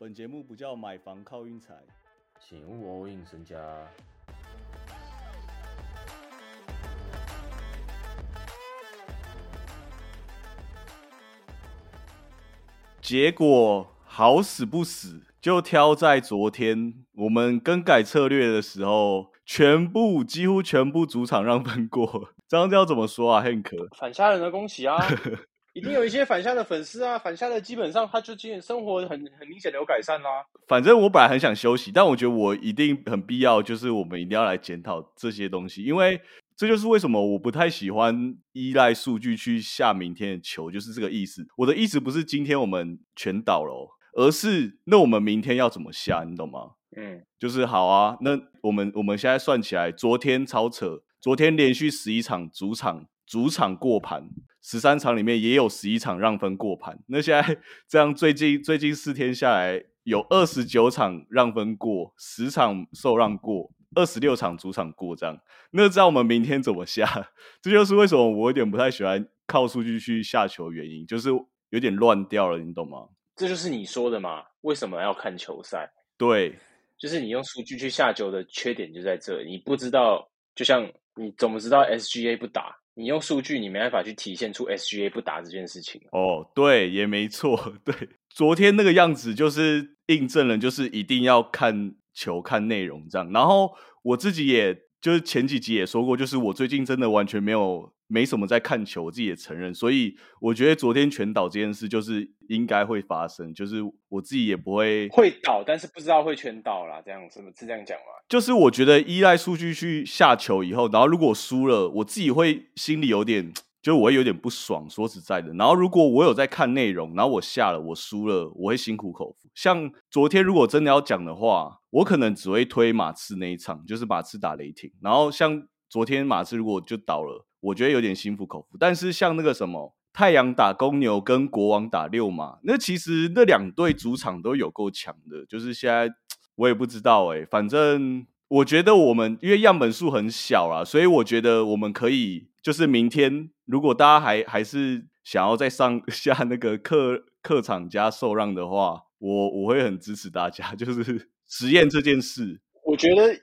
本节目不叫买房靠运财，请勿 all in 身家。结果好死不死，就挑在昨天我们更改策略的时候，全部几乎全部主场让分过。这样要怎么说啊，Hank？反杀人的恭喜啊！一定有一些反向的粉丝啊，反向的基本上他就今天生活很很明显的有改善啦、反正我本来很想休息，但我觉得我一定很必要，就是我们一定要来检讨这些东西，因为这就是为什么我不太喜欢依赖数据去下明天的球，就是这个意思。我的意思不是今天我们全倒了、哦，而是那我们明天要怎么下，你懂吗？嗯，就是好啊，那我们我们现在算起来，昨天超扯，昨天连续十一场主场主场过盘，十三场里面也有十一场让分过盘。那现在 这样，最近最近四天下来，有二十九场让分过，十场受让过，二十六场主场过，这样。那知道我们明天怎么下？这就是为什么我有点不太喜欢靠数据去下球原因，就是有点乱掉了，你懂吗？这就是你说的嘛？为什么要看球赛？对，就是你用数据去下球的缺点就在这里，你不知道，就像你怎么知道 SGA 不打？你用数据你没办法去体现出 SGA 不打这件事情。哦，对，也没错，对，昨天那个样子就是印证了，就是一定要看球、看内容这样。然后我自己也就是前几集也说过，就是我最近真的完全没有没什么在看球，我自己也承认。所以我觉得昨天全倒这件事就是应该会发生，就是我自己也不会会倒，但是不知道会全倒啦，这样是不是这样讲吗？就是我觉得依赖数据去下球以后，然后如果输了，我自己会心里有点，就我会有点不爽。说实在的，然后如果我有在看内容，然后我下了，我输了，我会心苦口服。像昨天如果真的要讲的话，我可能只会推马刺那一场，就是马刺打雷霆。然后像昨天马刺如果就倒了，我觉得有点心服口服。但是像那个什么太阳打公牛跟国王打六马，那其实那两队主场都有够强的，就是现在。我也不知道哎、反正我觉得我们因为样本数很小啦，所以我觉得我们可以就是明天，如果大家还还是想要再上 下那个客客场加受让的话，我我会很支持大家，就是实验这件事。我觉得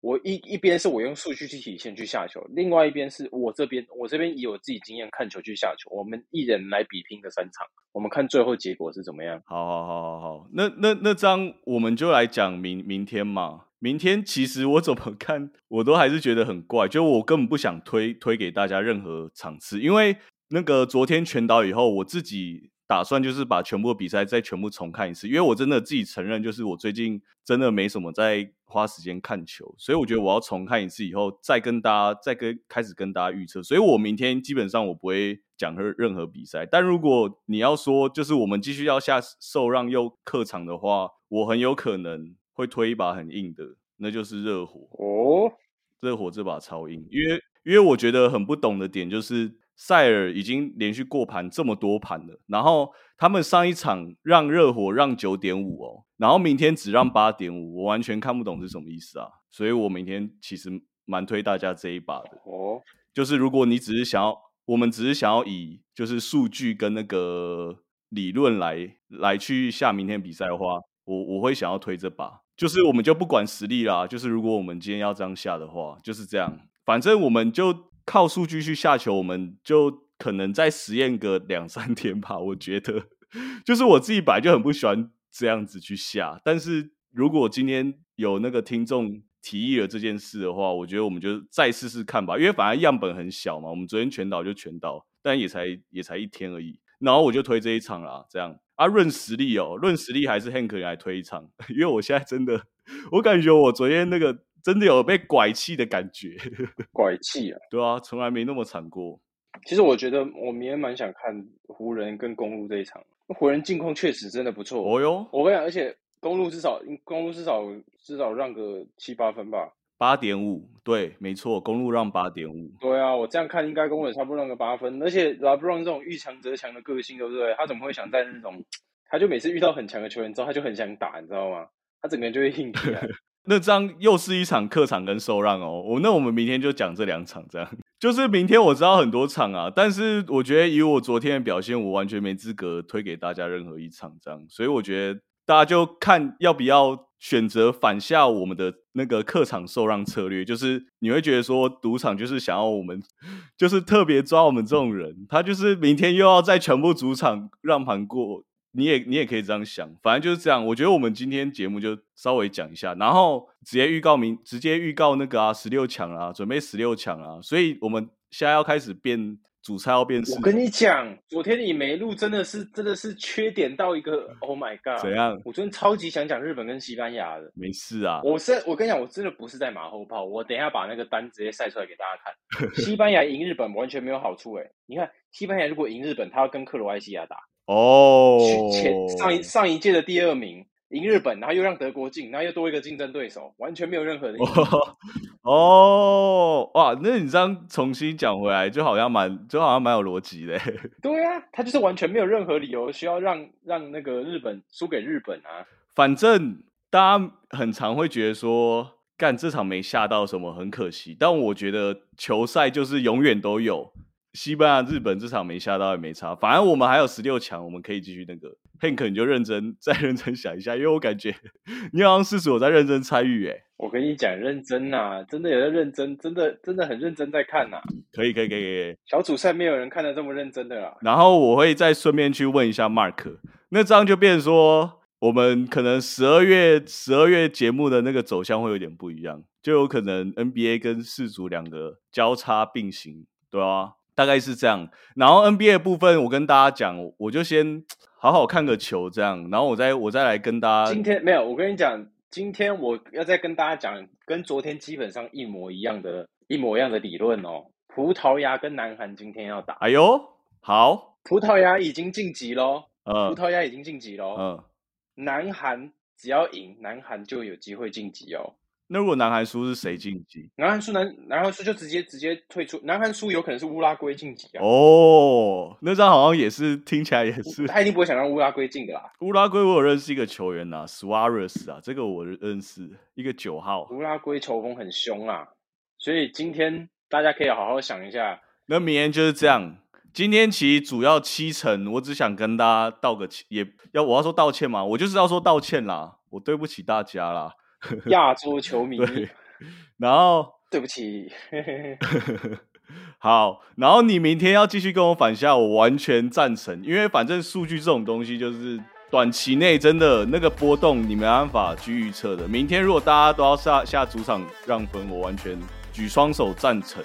我一一边是我用数据去体现去下球，另外一边是我这边我这边以我自己经验看球去下球，我们一人来比拼个三场，我们看最后结果是怎么样。好好好好好，那那那这样我们就来讲明明天嘛。明天其实我怎么看，我都还是觉得很怪，就我根本不想推推给大家任何场次，因为那个昨天全倒以后，我自己打算就是把全部的比赛再全部重看一次，因为我真的自己承认，就是我最近真的没什么在花时间看球，所以我觉得我要重看一次以后，再跟大家再跟开始跟大家预测，所以我明天基本上我不会讲任任何比赛，但如果你要说就是我们继续要下受让又客场的话，我很有可能会推一把很硬的，那就是热火。哦，热火这把超硬，因为因为我觉得很不懂的点就是塞尔已经连续过盘这么多盘了，然后他们上一场让热火让九点五哦，然后明天只让八点五，我完全看不懂是什么意思啊，所以我明天其实蛮推大家这一把的，哦，就是如果你只是想要，我们只是想要以就是数据跟那个理论来来去下明天比赛的话，我我会想要推这把，就是我们就不管实力啦，就是如果我们今天要这样下的话，就是这样，反正我们就靠数据去下球，我们就可能再实验个两三天吧。我觉得，就是我自己本来就很不喜欢这样子去下，但是如果今天有那个听众提议了这件事的话，我觉得我们就再试试看吧，因为反正样本很小嘛，我们昨天全倒就全倒，但也才也才一天而已。然后我就推这一场啦，这样啊，论实力哦，论实力还是 Hank 来推一场，因为我现在真的，我感觉我昨天那个真的有被拐气的感觉，拐气啊！对啊，从来没那么惨过。其实我觉得我明天蛮想看湖人跟公路这一场，湖人近况确实真的不错。哦哟，我跟你讲，而且公路至少公路至少至少让个七八分吧。八点五，对，没错，公路让八点五，对啊，我这样看应该公路也差不多让个八分。而且拉布朗这种遇强则强的个性，对不对？他怎么会想在那种，他就每次遇到很强的球员之后，他就很想打，你知道吗？他整个人就会硬起来。那这样又是一场客场跟受让哦。我那我们明天就讲这两场，这样 就是明天我知道很多场啊，但是我觉得以我昨天的表现，我完全没资格推给大家任何一场这样，所以我觉得大家就看要不要选择反下我们的那个客场受让策略，就是你会觉得说赌场就是想要我们，就是特别抓我们这种人，他就是明天又要在全部主场让盘过。你也你也可以这样想，反正就是这样。我觉得我们今天节目就稍微讲一下，然后直接预告明，直接预告那个啊十六强啊，准备十六强啊。所以我们现在要开始变主菜，要变。我跟你讲，昨天你没录，真的是真的是缺点到一个 Oh my God！怎样？我昨天超级想讲日本跟西班牙的。没事啊，我是我跟你讲，我真的不是在马后炮。我等一下把那个单直接晒出来给大家看。西班牙赢日本完全没有好处哎，你看西班牙如果赢日本，他要跟克罗埃西亚打。哦，前上一上一届的第二名赢日本，然后又让德国进，然后又多一个竞争对手，完全没有任何的意义。哦，哇，那你这样重新讲回来，就好像蛮就好像蛮有逻辑的。对啊，他就是完全没有任何理由需要让让那个日本输给日本啊。反正大家很常会觉得说，干这场没下到什么很可惜，但我觉得球赛就是永远都有。西班牙、日本这场没下到也没差，反正我们还有十六强，我们可以继续那个。Hank，你就认真再认真想一下，因为我感觉你好像是说我在认真参与哎。我跟你讲，认真呐，真的有在认真，真的真的很认真在看呐。可以可以可以可以。小组赛没有人看的这么认真的啦。然后我会再顺便去问一下 Mark，那这样就变成说，我们可能十二月十二月节目的那个走向会有点不一样，就有可能 NBA 跟世足两个交叉并行，对啊。大概是这样，然后 NBA 部分，我跟大家讲，我就先 好好看个球，这样，然后我再我再来跟大家。今天没有，我跟你讲，今天我要再跟大家讲，跟昨天基本上一模一样的，一模一样的理论哦。葡萄牙跟南韩今天要打，哎呦，好，葡萄牙已经晋级喽，嗯，葡萄牙已经晋级喽，嗯，南韩只要赢，南韩就有机会晋级哦。那如果南韩输是谁晋级？南韩输南南韩输就直接直接退出。南韩输有可能是乌拉圭晋级啊。哦，那张好像也是听起来也是。他一定不会想让乌拉圭进的啦。乌拉圭我有认识一个球员呐，Suarez 啊，这个我认识一个九号。乌拉圭球风很凶啊，所以今天大家可以好好想一下。那明天就是这样。今天其实主要七成，我只想跟大家道个歉，也要我要说道歉嘛，我就是要说道歉啦，我对不起大家啦。亚洲球迷，然后对不起，好，然后你明天要继续跟我反下，我完全赞成，因为反正数据这种东西就是短期内真的那个波动你没办法去预测的。明天如果大家都要下下主场让分，我完全举双手赞成。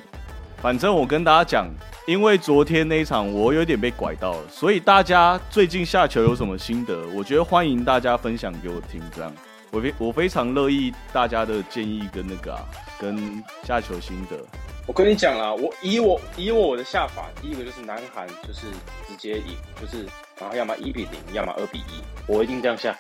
反正我跟大家讲，因为昨天那一场我有点被拐到了，所以大家最近下球有什么心得？我觉得欢迎大家分享给我听，这样。我非我非常乐意大家的建议跟那个啊，跟下球心得。我跟你讲啦，我以我以我的下法，第一个就是南韩就是直接赢，就是然后要么一比零，要么二比一，我一定这样下。